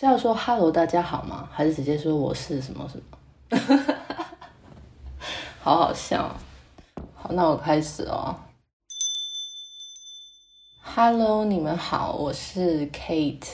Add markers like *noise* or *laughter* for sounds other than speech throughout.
是要说 “hello，大家好”吗？还是直接说我是什么什么？*laughs* 好好笑。好，那我开始哦。Hello，你们好，我是 Kate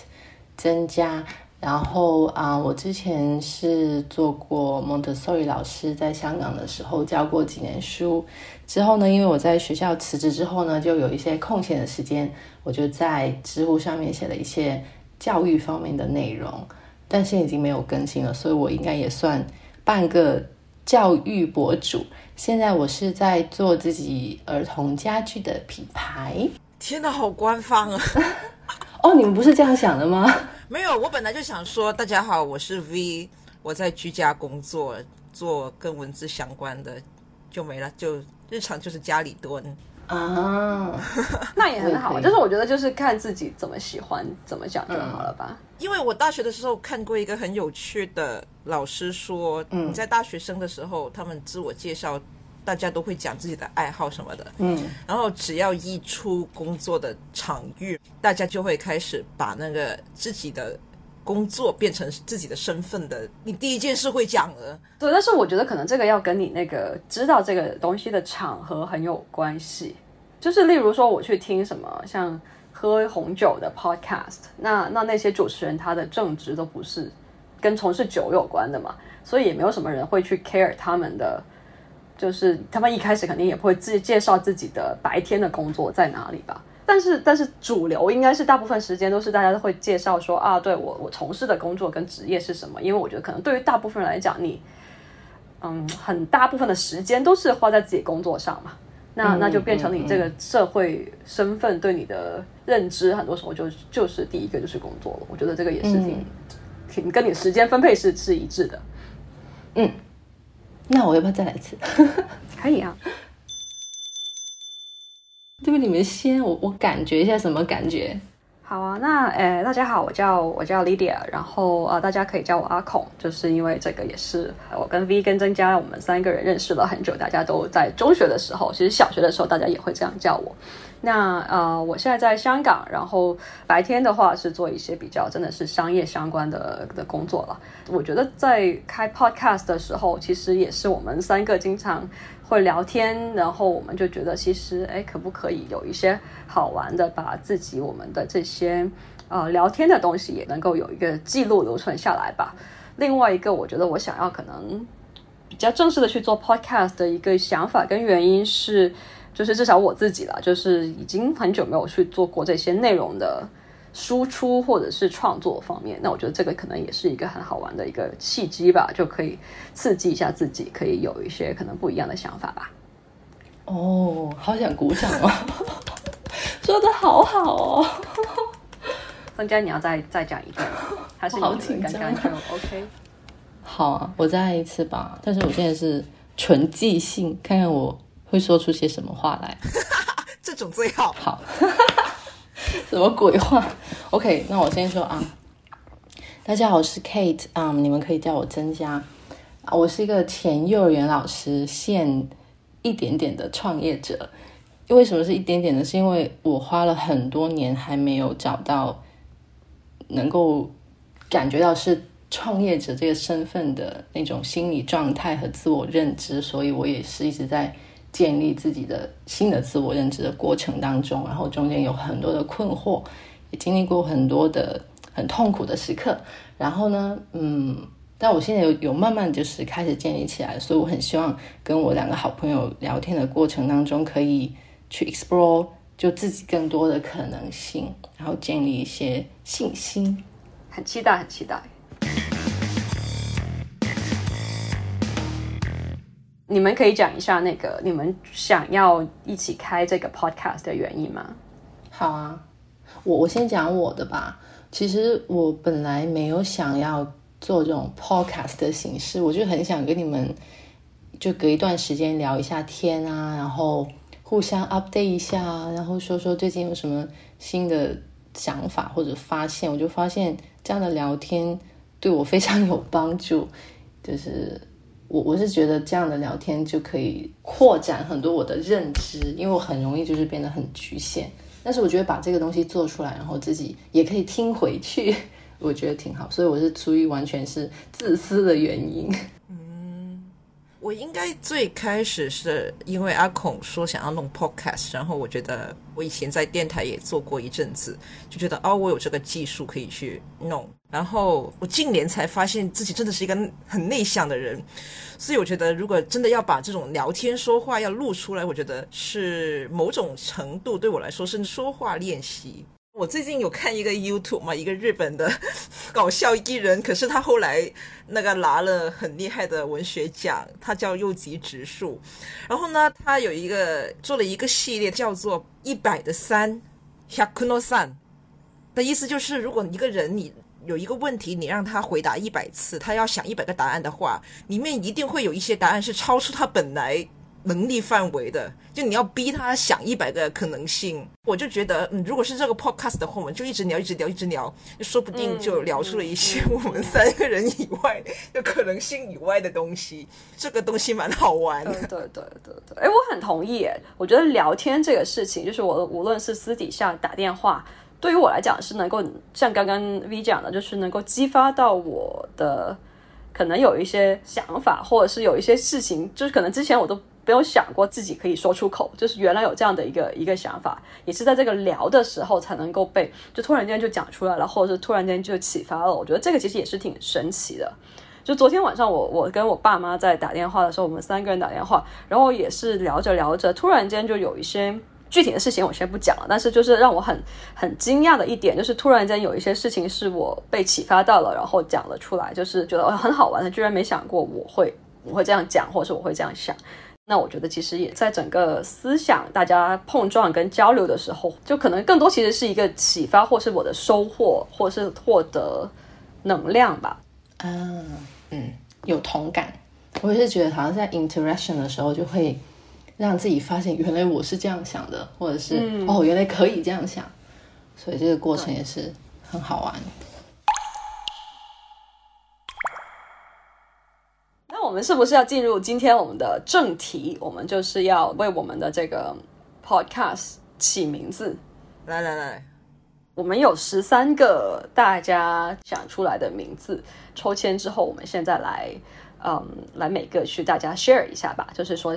曾佳。然后啊，我之前是做过 Montessori 老师，在香港的时候教过几年书。之后呢，因为我在学校辞职之后呢，就有一些空闲的时间，我就在知乎上面写了一些教育方面的内容，但现在已经没有更新了，所以我应该也算半个教育博主。现在我是在做自己儿童家具的品牌。天哪，好官方啊！*laughs* 哦，你们不是这样想的吗？*laughs* 没有，我本来就想说，大家好，我是 V，我在居家工作，做跟文字相关的，就没了，就日常就是家里蹲啊，那也很好，就是我觉得就是看自己怎么喜欢，怎么讲就好了吧。因为我大学的时候看过一个很有趣的老师说，你在大学生的时候，他们自我介绍。大家都会讲自己的爱好什么的，嗯，然后只要一出工作的场域，大家就会开始把那个自己的工作变成自己的身份的。你第一件事会讲的，对。但是我觉得可能这个要跟你那个知道这个东西的场合很有关系。就是例如说，我去听什么像喝红酒的 podcast，那那那些主持人他的正职都不是跟从事酒有关的嘛，所以也没有什么人会去 care 他们的。就是他们一开始肯定也不会自介绍自己的白天的工作在哪里吧，但是但是主流应该是大部分时间都是大家都会介绍说啊，对我我从事的工作跟职业是什么，因为我觉得可能对于大部分人来讲，你嗯很大部分的时间都是花在自己工作上嘛，那那就变成你这个社会身份对你的认知，很多时候就就是第一个就是工作了。我觉得这个也是挺挺跟你时间分配是是一致的，嗯。那我要不要再来一次？*laughs* 可以啊。对不？你们先，我我感觉一下什么感觉？好啊，那诶，大家好，我叫我叫 Lydia，然后呃，大家可以叫我阿孔，就是因为这个也是我跟 V 跟曾佳，我们三个人认识了很久，大家都在中学的时候，其实小学的时候大家也会这样叫我。那呃，我现在在香港，然后白天的话是做一些比较真的是商业相关的的工作了。我觉得在开 podcast 的时候，其实也是我们三个经常会聊天，然后我们就觉得其实哎，可不可以有一些好玩的，把自己我们的这些呃聊天的东西也能够有一个记录留存下来吧。另外一个，我觉得我想要可能比较正式的去做 podcast 的一个想法跟原因是。就是至少我自己了，就是已经很久没有去做过这些内容的输出或者是创作方面。那我觉得这个可能也是一个很好玩的一个契机吧，就可以刺激一下自己，可以有一些可能不一样的想法吧。哦，好想鼓掌哦！*laughs* 说的好好哦。增加你要再再讲一遍，还是好紧张就 OK？好啊，我再来一次吧。但是我现在是纯即兴，看看我。会说出些什么话来？*laughs* 这种最好。好，*laughs* 什么鬼话？OK，那我先说啊。大家好，我是 Kate 啊，你们可以叫我曾佳啊。我是一个前幼儿园老师，现一点点的创业者。为什么是一点点呢？是因为我花了很多年还没有找到能够感觉到是创业者这个身份的那种心理状态和自我认知，所以我也是一直在。建立自己的新的自我认知的过程当中，然后中间有很多的困惑，也经历过很多的很痛苦的时刻。然后呢，嗯，但我现在有有慢慢就是开始建立起来，所以我很希望跟我两个好朋友聊天的过程当中，可以去 explore 就自己更多的可能性，然后建立一些信心。很期待，很期待。你们可以讲一下那个你们想要一起开这个 podcast 的原因吗？好啊，我我先讲我的吧。其实我本来没有想要做这种 podcast 的形式，我就很想跟你们就隔一段时间聊一下天啊，然后互相 update 一下，然后说说最近有什么新的想法或者发现。我就发现这样的聊天对我非常有帮助，就是。我我是觉得这样的聊天就可以扩展很多我的认知，因为我很容易就是变得很局限。但是我觉得把这个东西做出来，然后自己也可以听回去，*laughs* 我觉得挺好，所以我是出于完全是自私的原因。*laughs* 我应该最开始是因为阿孔说想要弄 podcast，然后我觉得我以前在电台也做过一阵子，就觉得哦，我有这个技术可以去弄。然后我近年才发现自己真的是一个很内向的人，所以我觉得如果真的要把这种聊天说话要录出来，我觉得是某种程度对我来说是说话练习。我最近有看一个 YouTube 嘛，一个日本的 *laughs* 搞笑艺人，可是他后来那个拿了很厉害的文学奖，他叫右吉直树。然后呢，他有一个做了一个系列，叫做一百的三，Hyakuno San，的意思就是，如果一个人你有一个问题，你让他回答一百次，他要想一百个答案的话，里面一定会有一些答案是超出他本来。能力范围的，就你要逼他想一百个可能性，我就觉得，嗯，如果是这个 podcast 的话，我们就一直聊，一直聊，一直聊，就说不定就聊出了一些我们三个人以外的可能性以外的东西。这个东西蛮好玩的。对对对对，哎，我很同意。哎，我觉得聊天这个事情，就是我无论是私底下打电话，对于我来讲是能够像刚刚 V 讲的，就是能够激发到我的可能有一些想法，或者是有一些事情，就是可能之前我都。没有想过自己可以说出口，就是原来有这样的一个一个想法，也是在这个聊的时候才能够被，就突然间就讲出来了，或者是突然间就启发了。我觉得这个其实也是挺神奇的。就昨天晚上我我跟我爸妈在打电话的时候，我们三个人打电话，然后也是聊着聊着，突然间就有一些具体的事情我先不讲了，但是就是让我很很惊讶的一点，就是突然间有一些事情是我被启发到了，然后讲了出来，就是觉得很好玩的，居然没想过我会我会这样讲，或者是我会这样想。那我觉得其实也在整个思想大家碰撞跟交流的时候，就可能更多其实是一个启发，或是我的收获，或是获得能量吧。嗯嗯，有同感。我也是觉得好像在 interaction 的时候，就会让自己发现原来我是这样想的，或者是哦原来可以这样想，所以这个过程也是很好玩。们是不是要进入今天我们的正题？我们就是要为我们的这个 podcast 起名字。来来来，我们有十三个大家想出来的名字，抽签之后，我们现在来，嗯，来每个去大家 share 一下吧。就是说，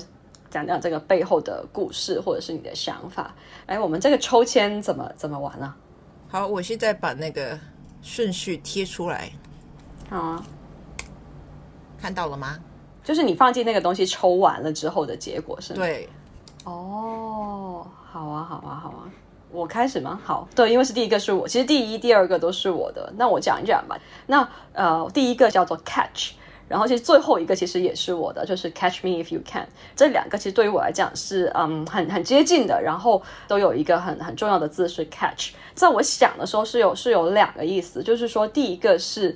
讲讲这个背后的故事，或者是你的想法。哎，我们这个抽签怎么怎么玩呢？好，我现在把那个顺序贴出来。好啊。看到了吗？就是你放进那个东西抽完了之后的结果是吗？对。哦，好啊，好啊，好啊。我开始吗？好，对，因为是第一个是我，其实第一、第二个都是我的。那我讲一讲吧。那呃，第一个叫做 catch，然后其实最后一个其实也是我的，就是 catch me if you can。这两个其实对于我来讲是嗯很很接近的，然后都有一个很很重要的字是 catch。在我想的时候是有是有两个意思，就是说第一个是。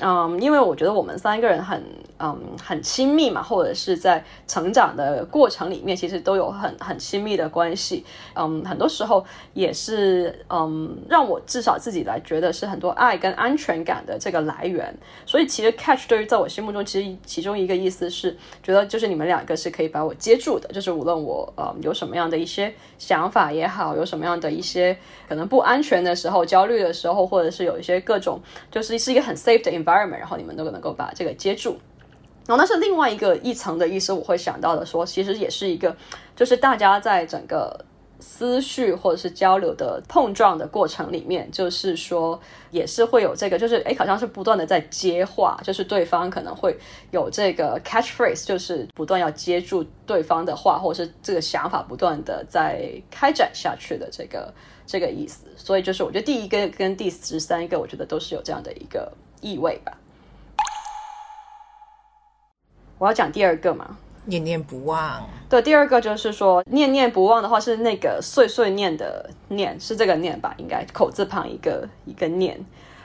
嗯，因为我觉得我们三个人很嗯很亲密嘛，或者是在成长的过程里面，其实都有很很亲密的关系。嗯，很多时候也是嗯让我至少自己来觉得是很多爱跟安全感的这个来源。所以其实 catch 对于在我心目中，其实其中一个意思是觉得就是你们两个是可以把我接住的，就是无论我呃有什么样的一些想法也好，有什么样的一些可能不安全的时候、焦虑的时候，或者是有一些各种就是是一个很 safe 的 environment，然后你们都能够把这个接住。然后那是另外一个一层的意思，我会想到的说，其实也是一个，就是大家在整个思绪或者是交流的碰撞的过程里面，就是说也是会有这个，就是哎，好像是不断的在接话，就是对方可能会有这个 catchphrase，就是不断要接住对方的话，或者是这个想法不断的在开展下去的这个这个意思。所以就是我觉得第一个跟第十三个，我觉得都是有这样的一个意味吧。我要讲第二个嘛，念念不忘。对，第二个就是说念念不忘的话是那个碎碎念的念，是这个念吧？应该口字旁一个一个念，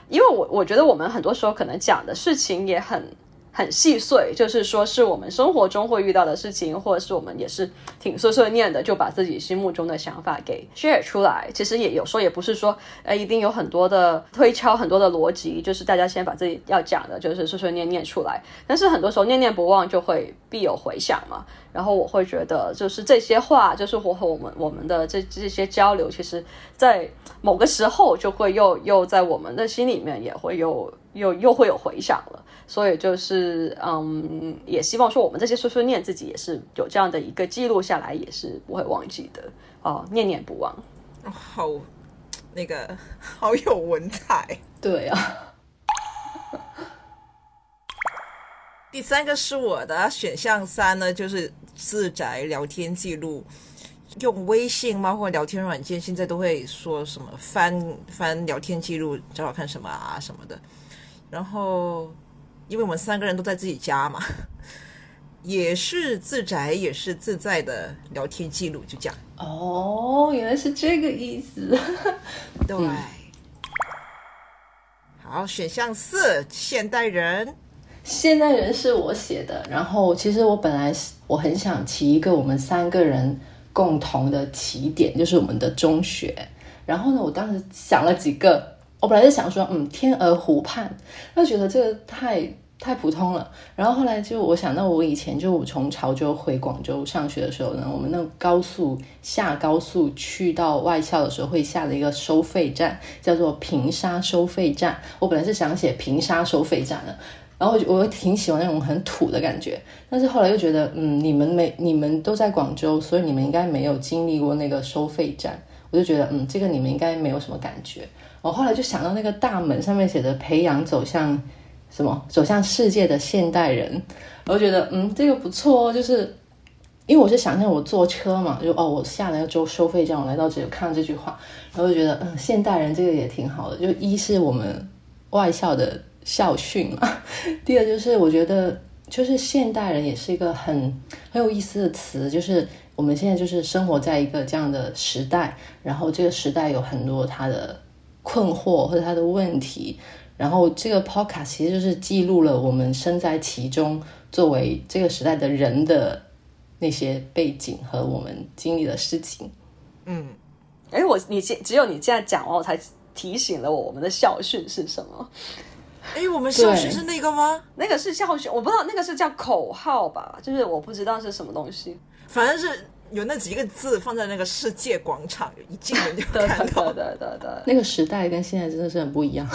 因为我我觉得我们很多时候可能讲的事情也很很细碎，就是说是我们生活中会遇到的事情，或者是我们也是挺碎碎念的，就把自己心目中的想法给 share 出来。其实也有时候也不是说，呃，一定有很多的推敲，很多的逻辑，就是大家先把自己要讲的，就是碎碎念念出来。但是很多时候念念不忘，就会必有回响嘛。然后我会觉得，就是这些话，就是我和我们我们的这这些交流，其实，在某个时候就会又又在我们的心里面也会有又又会有回响了。所以就是，嗯，也希望说我们这些碎碎念自己也是有这样的一个记录下来，也是不会忘记的哦，念念不忘。好，那个好有文采。对啊。*laughs* 第三个是我的选项三呢，就是自宅聊天记录，用微信包括聊天软件，现在都会说什么翻翻聊天记录，找找看什么啊什么的，然后。因为我们三个人都在自己家嘛，也是自宅，也是自在的聊天记录，就这样。哦，原来是这个意思。对。好，选项四，现代人。现代人是我写的，然后其实我本来我很想提一个我们三个人共同的起点，就是我们的中学。然后呢，我当时想了几个。我本来是想说，嗯，天鹅湖畔，就觉得这个太太普通了。然后后来就我想到，我以前就从潮州回广州上学的时候呢，我们那高速下高速去到外校的时候，会下的一个收费站叫做平沙收费站。我本来是想写平沙收费站的，然后我我挺喜欢那种很土的感觉。但是后来又觉得，嗯，你们没你们都在广州，所以你们应该没有经历过那个收费站。我就觉得，嗯，这个你们应该没有什么感觉。我后来就想到那个大门上面写的“培养走向什么走向世界的现代人”，我就觉得嗯这个不错哦，就是因为我是想象我坐车嘛，就哦我下了个州收费站，我来到这里看到这句话，然后就觉得嗯现代人这个也挺好的，就一是我们外校的校训嘛，*laughs* 第二就是我觉得就是现代人也是一个很很有意思的词，就是我们现在就是生活在一个这样的时代，然后这个时代有很多它的。困惑或者他的问题，然后这个 podcast 其实就是记录了我们身在其中，作为这个时代的人的那些背景和我们经历的事情。嗯，哎，我你只只有你这样讲完，我才提醒了我，我们的校训是什么？哎，我们校训是那个吗？那个是校训，我不知道那个是叫口号吧？就是我不知道是什么东西，反正是。有那几个字放在那个世界广场，一进门就看到。对对对对，那个时代跟现在真的是很不一样。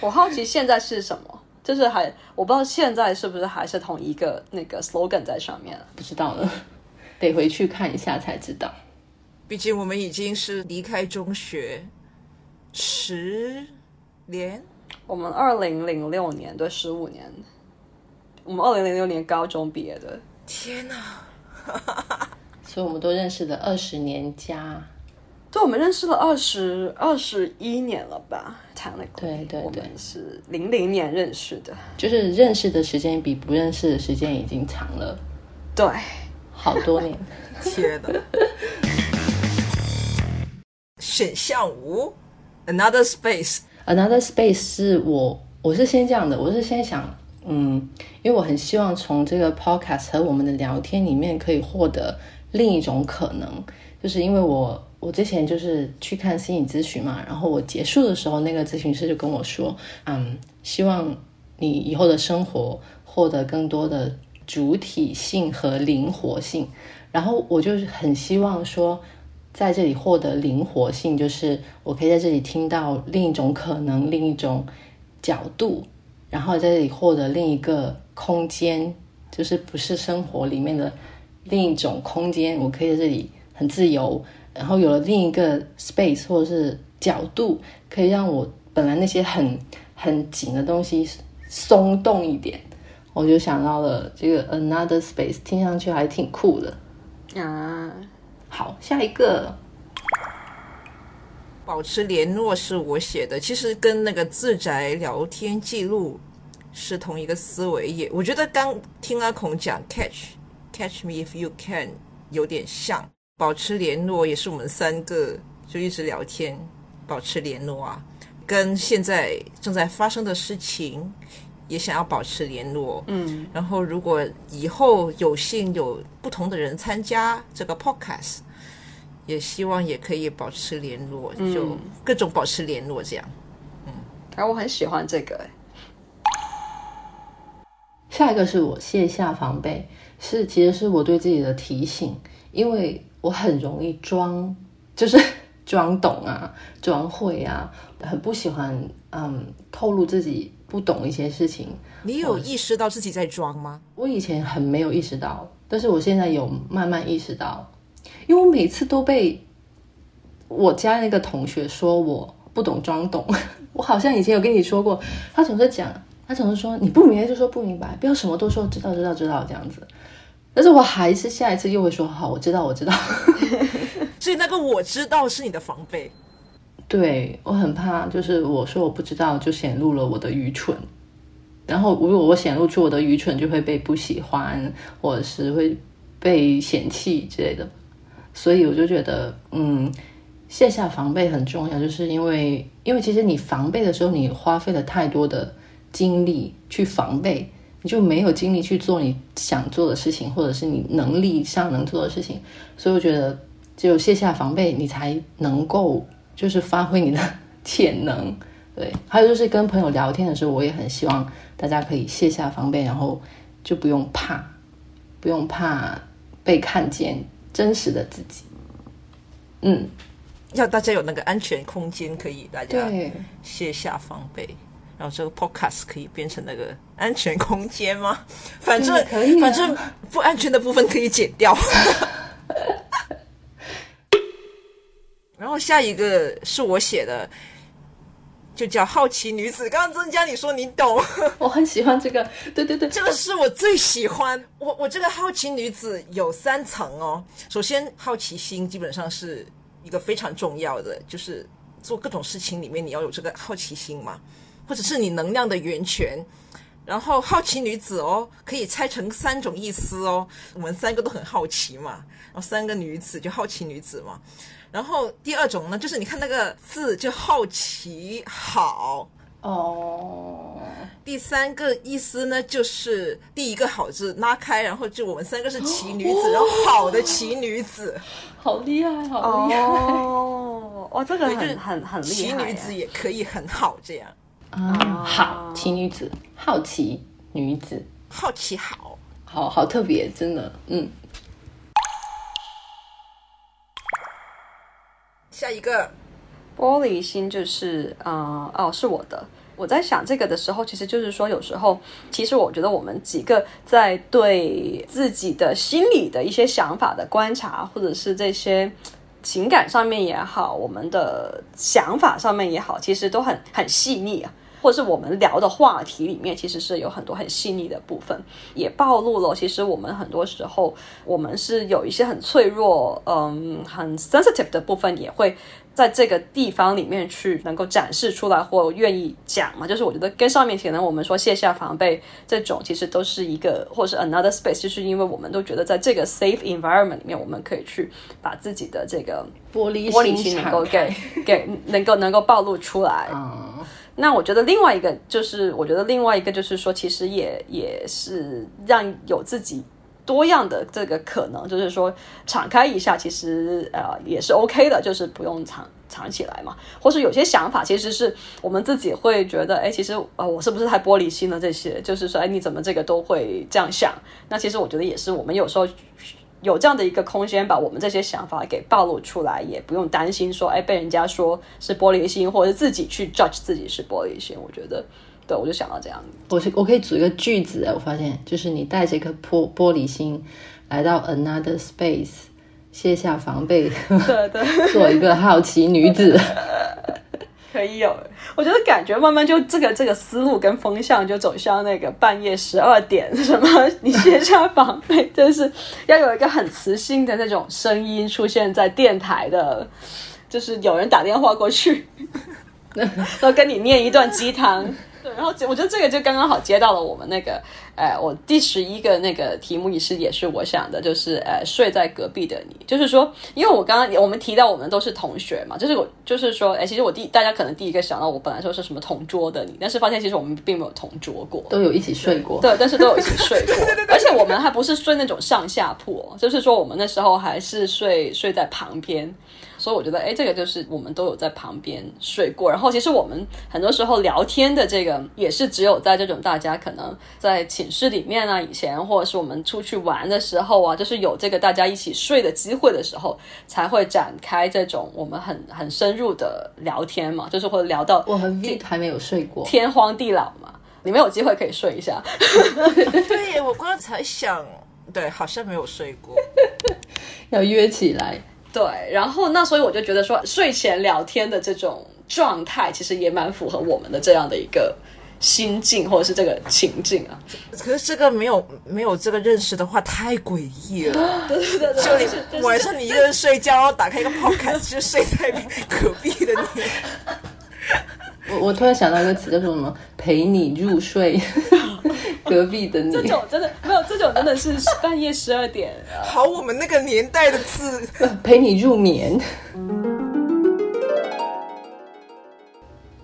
我好奇现在是什么，就是还我不知道现在是不是还是同一个那个 slogan 在上面，不知道了，得回去看一下才知道。毕竟我们已经是离开中学十年，我们二零零六年对十五年，我们二零零六年高中毕业的。天哪！*laughs* 所以，我们都认识了二十年加，对，我们认识了二十二十一年了吧？谈了，对对对，是零零年认识的，就是认识的时间比不认识的时间已经长了，对，好多年。*laughs* 天哪！选项五，Another Space，Another Space 是我，我是先这样的，我是先想。嗯，因为我很希望从这个 podcast 和我们的聊天里面可以获得另一种可能，就是因为我我之前就是去看心理咨询嘛，然后我结束的时候，那个咨询师就跟我说，嗯，希望你以后的生活获得更多的主体性和灵活性，然后我就很希望说，在这里获得灵活性，就是我可以在这里听到另一种可能，另一种角度。然后在这里获得另一个空间，就是不是生活里面的另一种空间，我可以在这里很自由。然后有了另一个 space 或者是角度，可以让我本来那些很很紧的东西松动一点。我就想到了这个 another space，听上去还挺酷的啊。好，下一个。保持联络是我写的，其实跟那个自宅聊天记录是同一个思维。也我觉得刚听阿孔讲 catch catch me if you can 有点像保持联络，也是我们三个就一直聊天，保持联络啊，跟现在正在发生的事情也想要保持联络。嗯，然后如果以后有幸有不同的人参加这个 podcast，也希望也可以保持联络，就各种保持联络这样。嗯，哎，我很喜欢这个。下一个是我卸下防备，是其实是我对自己的提醒，因为我很容易装，*laughs* 就是 *laughs* 装懂啊，装会啊，很不喜欢嗯透露自己不懂一些事情。你有意识到自己在装吗？我以前很没有意识到，但是我现在有慢慢意识到，因为我每次都被我家那个同学说我不懂装懂，*laughs* 我好像以前有跟你说过，他总是讲。他总是说你不明白就说不明白，不要什么都说知道知道知道这样子。但是我还是下一次又会说好，我知道我知道。*laughs* 所以那个我知道是你的防备。对我很怕，就是我说我不知道，就显露了我的愚蠢。然后如果我显露出我的愚蠢，就会被不喜欢，或者是会被嫌弃之类的。所以我就觉得，嗯，卸下防备很重要，就是因为因为其实你防备的时候，你花费了太多的。精力去防备，你就没有精力去做你想做的事情，或者是你能力上能做的事情。所以我觉得，只有卸下防备，你才能够就是发挥你的潜能。对，还有就是跟朋友聊天的时候，我也很希望大家可以卸下防备，然后就不用怕，不用怕被看见真实的自己。嗯，要大家有那个安全空间，可以大家卸下防备。然后这个 podcast 可以变成那个安全空间吗？*laughs* 反正反正不安全的部分可以剪掉。*laughs* 然后下一个是我写的，就叫好奇女子。刚刚增加你说你懂，*laughs* 我很喜欢这个。对对对，这个是我最喜欢。我我这个好奇女子有三层哦。首先，好奇心基本上是一个非常重要的，就是做各种事情里面你要有这个好奇心嘛。或者是你能量的源泉，然后好奇女子哦，可以拆成三种意思哦。我们三个都很好奇嘛，然后三个女子就好奇女子嘛。然后第二种呢，就是你看那个字就好奇好哦。第三个意思呢，就是第一个好字拉开，然后就我们三个是奇女子，然后好的奇女子，好厉害，好厉害哦！哇，这个很很很厉害，奇女子也可以很好这样。啊，好奇女子，好奇女子，好奇好，好好特别，真的，嗯。下一个玻璃心就是，呃，哦，是我的。我在想这个的时候，其实就是说，有时候，其实我觉得我们几个在对自己的心理的一些想法的观察，或者是这些。情感上面也好，我们的想法上面也好，其实都很很细腻啊。或者是我们聊的话题里面，其实是有很多很细腻的部分，也暴露了其实我们很多时候，我们是有一些很脆弱，嗯，很 sensitive 的部分，也会。在这个地方里面去能够展示出来或愿意讲嘛，就是我觉得跟上面可能我们说卸下防备这种，其实都是一个或是 another space，就是因为我们都觉得在这个 safe environment 里面，我们可以去把自己的这个玻璃玻璃心能够给给能够能够暴露出来。那我觉得另外一个就是，我觉得另外一个就是说，其实也也是让有自己。多样的这个可能，就是说敞开一下，其实呃也是 OK 的，就是不用藏藏起来嘛。或是有些想法，其实是我们自己会觉得，哎，其实呃我是不是太玻璃心了？这些就是说，哎，你怎么这个都会这样想？那其实我觉得也是，我们有时候有这样的一个空间，把我们这些想法给暴露出来，也不用担心说，哎，被人家说是玻璃心，或者自己去 judge 自己是玻璃心。我觉得。对，我就想到这样。我是我可以组一个句子我发现就是你带着一颗玻玻璃心来到 another space，卸下防备，对对，*laughs* 做一个好奇女子，可以有。我觉得感觉慢慢就这个这个思路跟风向就走向那个半夜十二点什么，你卸下防备，就是要有一个很磁性的那种声音出现在电台的，就是有人打电话过去，*laughs* 然后跟你念一段鸡汤。对，然后我觉得这个就刚刚好接到了我们那个，呃，我第十一个那个题目也是也是我想的，就是呃，睡在隔壁的你，就是说，因为我刚刚我们提到我们都是同学嘛，就是我就是说，哎，其实我第大家可能第一个想到我本来说是什么同桌的你，但是发现其实我们并没有同桌过，都有一起睡过，对，但是都有一起睡过，*laughs* 而且我们还不是睡那种上下铺，就是说我们那时候还是睡睡在旁边。所以我觉得，哎，这个就是我们都有在旁边睡过。然后，其实我们很多时候聊天的这个，也是只有在这种大家可能在寝室里面啊，以前或者是我们出去玩的时候啊，就是有这个大家一起睡的机会的时候，才会展开这种我们很很深入的聊天嘛。就是会聊到我们 V 还没有睡过，天荒地老嘛，你们有机会可以睡一下。对，我刚才想，对，好像没有睡过，要约起来。对，然后那所以我就觉得说，睡前聊天的这种状态，其实也蛮符合我们的这样的一个心境，或者是这个情境啊。可是这个没有没有这个认识的话，太诡异了。*laughs* 对对对，就你晚上你一个人睡觉，然后打开一个 podcast，就睡在隔壁的你。*laughs* 我我突然想到一个词，叫做什么？陪你入睡。*laughs* 隔壁的你，这种真的没有，这种真的是 *laughs* 半夜十二点。好，我们那个年代的字，*laughs* 陪你入眠。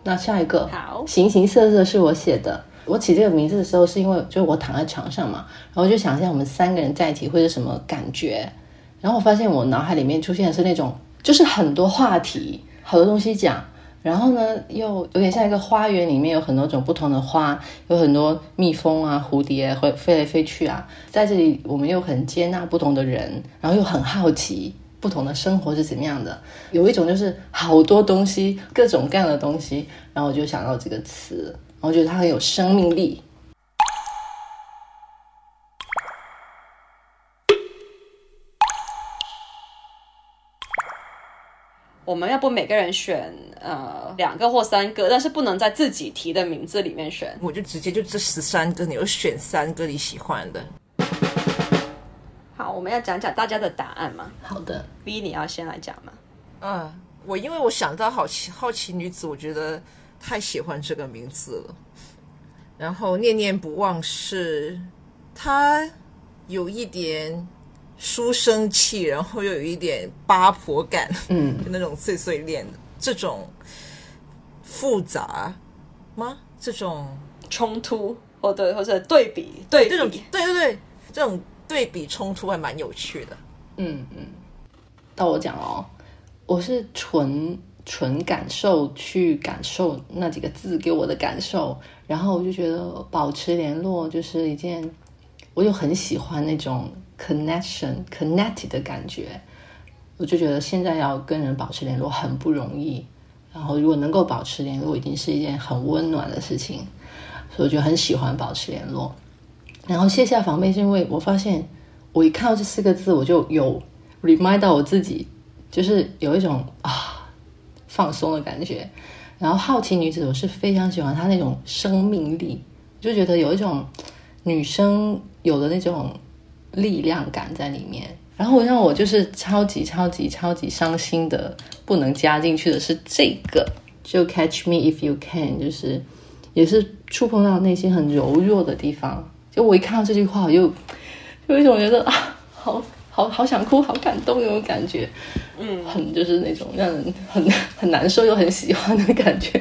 那下一个，好，形形色色是我写的。我起这个名字的时候，是因为就是我躺在床上嘛，然后就想象我们三个人在一起会是什么感觉。然后我发现我脑海里面出现的是那种，就是很多话题，好多东西讲。然后呢，又有点像一个花园，里面有很多种不同的花，有很多蜜蜂啊、蝴蝶会飞来飞去啊。在这里，我们又很接纳不同的人，然后又很好奇不同的生活是怎么样的。有一种就是好多东西，各种各样的东西，然后我就想到这个词，然后觉得它很有生命力。我们要不每个人选呃两个或三个，但是不能在自己提的名字里面选。我就直接就这十三个，你就选三个你喜欢的。好，我们要讲讲大家的答案嘛？好的，B 你要先来讲吗？嗯，我因为我想到好奇好奇女子，我觉得太喜欢这个名字了。然后念念不忘是它有一点。书生气，然后又有一点八婆感，嗯，就那种碎碎念的这种复杂吗？这种冲突，或对，或者对比，对这种，对对对，这种对比冲突还蛮有趣的。嗯嗯，到我讲哦，我是纯纯感受去感受那几个字给我的感受，然后我就觉得保持联络就是一件，我就很喜欢那种。Connection connected 的感觉，我就觉得现在要跟人保持联络很不容易。然后如果能够保持联络，已经是一件很温暖的事情，所以我就很喜欢保持联络。然后卸下防备，是因为我发现我一看到这四个字，我就有 remind 到我自己，就是有一种啊放松的感觉。然后好奇女子，我是非常喜欢她那种生命力，就觉得有一种女生有的那种。力量感在里面，然后让我就是超级超级超级伤心的，不能加进去的是这个，就 Catch Me If You Can，就是也是触碰到内心很柔弱的地方。就我一看到这句话，我就有一种觉得啊，好好好想哭，好感动那种感觉，嗯，很就是那种让人很很难受又很喜欢的感觉。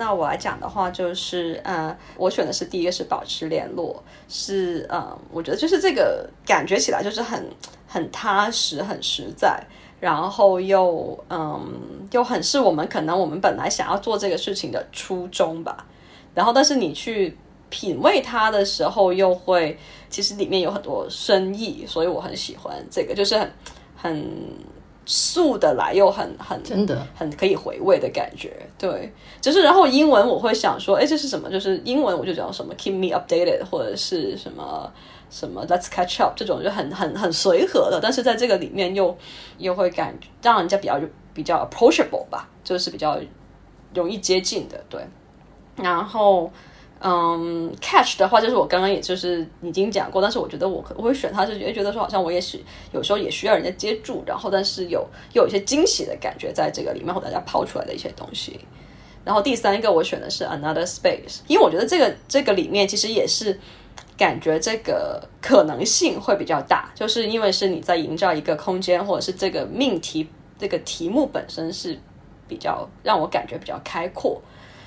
那我来讲的话，就是呃，我选的是第一个是保持联络，是呃，我觉得就是这个感觉起来就是很很踏实、很实在，然后又嗯又很是我们可能我们本来想要做这个事情的初衷吧。然后，但是你去品味它的时候，又会其实里面有很多深意，所以我很喜欢这个，就是很很。素的来又很很真的很可以回味的感觉，对，就是然后英文我会想说，哎，这是什么？就是英文我就讲什么 keep me updated 或者是什么什么 let's catch up 这种就很很很随和的，但是在这个里面又又会感让人家比较比较 approachable 吧，就是比较容易接近的，对，然后。嗯，catch 的话就是我刚刚也就是已经讲过，但是我觉得我我会选它是觉得觉得说好像我也是有时候也需要人家接住，然后但是有又有一些惊喜的感觉在这个里面，或大家抛出来的一些东西。然后第三个我选的是 Another Space，因为我觉得这个这个里面其实也是感觉这个可能性会比较大，就是因为是你在营造一个空间，或者是这个命题这个题目本身是比较让我感觉比较开阔。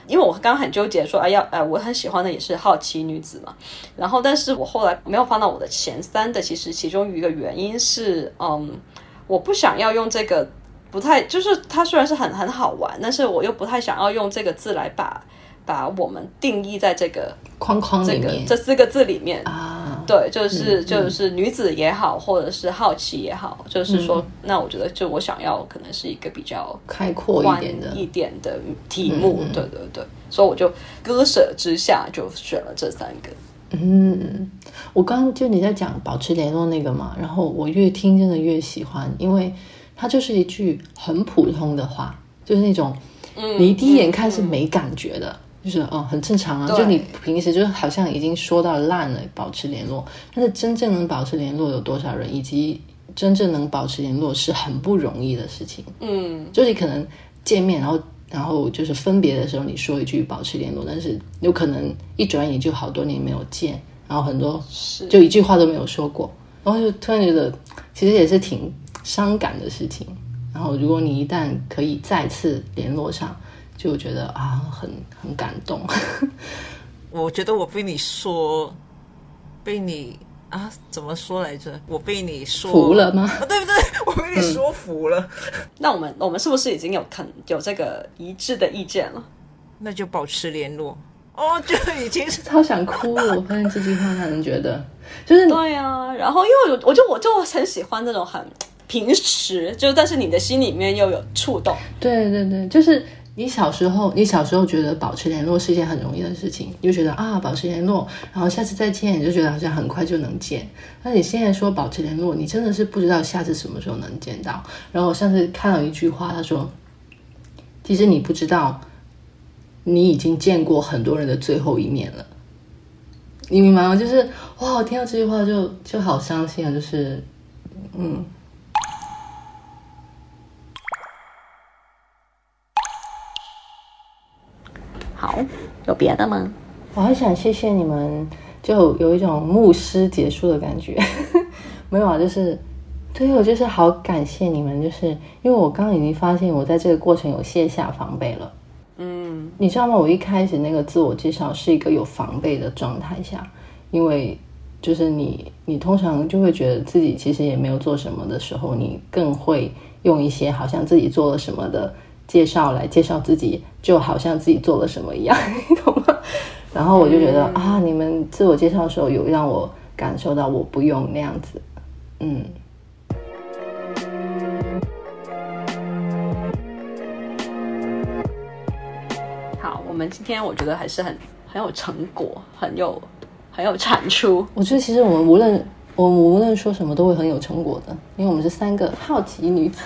因为我刚很纠结说，哎呀，呃，我很喜欢的也是好奇女子嘛，然后但是我后来没有放到我的前三的，其实其中一个原因是，嗯，我不想要用这个，不太就是它虽然是很很好玩，但是我又不太想要用这个字来把把我们定义在这个框框这个里面。这四个字里面。啊。对，就是就是女子也好，或者是好奇也好，就是说，那我觉得就我想要可能是一个比较开阔一点的，一点的题目，对对对，所以我就割舍之下就选了这三个。嗯，我刚刚就你在讲保持联络那个嘛，然后我越听真的越喜欢，因为它就是一句很普通的话，就是那种你第一眼看是没感觉的，就是哦很正常啊，就你平时就好像已经说到烂了，保持联络，但是真正能保持联络有多少人，以及真正能保持联络是很不容易的事情。嗯，就是你可能见面，然后然后就是分别的时候，你说一句保持联络，但是有可能一转眼就好多年没有见，然后很多是。就一句话都没有说过，然后就突然觉得其实也是挺伤感的事情。然后如果你一旦可以再次联络上，就觉得啊很很感动。我觉得我被你说，被你啊怎么说来着？我被你说服了吗？啊，对不对？*laughs* 我被你说服了，那我们我们是不是已经有肯有这个一致的意见了？那就保持联络。哦，就已经是 *laughs* 超想哭了！我发现这句话让人觉得就是对啊，然后因为我我就我就很喜欢这种很平时，就但是你的心里面又有触动。对对对，就是你小时候，你小时候觉得保持联络是一件很容易的事情，你就觉得啊，保持联络，然后下次再见，你就觉得好像很快就能见。那你现在说保持联络，你真的是不知道下次什么时候能见到。然后我上次看到一句话，他说，其实你不知道，你已经见过很多人的最后一面了。你明白吗？就是哇，我听到这句话就就好伤心啊！就是，嗯，好，有别的吗？我很想谢谢你们，就有一种牧师结束的感觉。*laughs* 没有啊，就是对我就是好感谢你们，就是因为我刚刚已经发现我在这个过程有卸下防备了。嗯，你知道吗？我一开始那个自我介绍是一个有防备的状态下，因为就是你，你通常就会觉得自己其实也没有做什么的时候，你更会用一些好像自己做了什么的介绍来介绍自己，就好像自己做了什么一样，*laughs* 你懂吗？然后我就觉得、啊，你们自我介绍的时候有让我感受到我不用那样子，嗯。好，我们今天我觉得还是很很有成果，很有很有产出。我觉得其实我们无论我们无论说什么都会很有成果的，因为我们是三个好奇女子。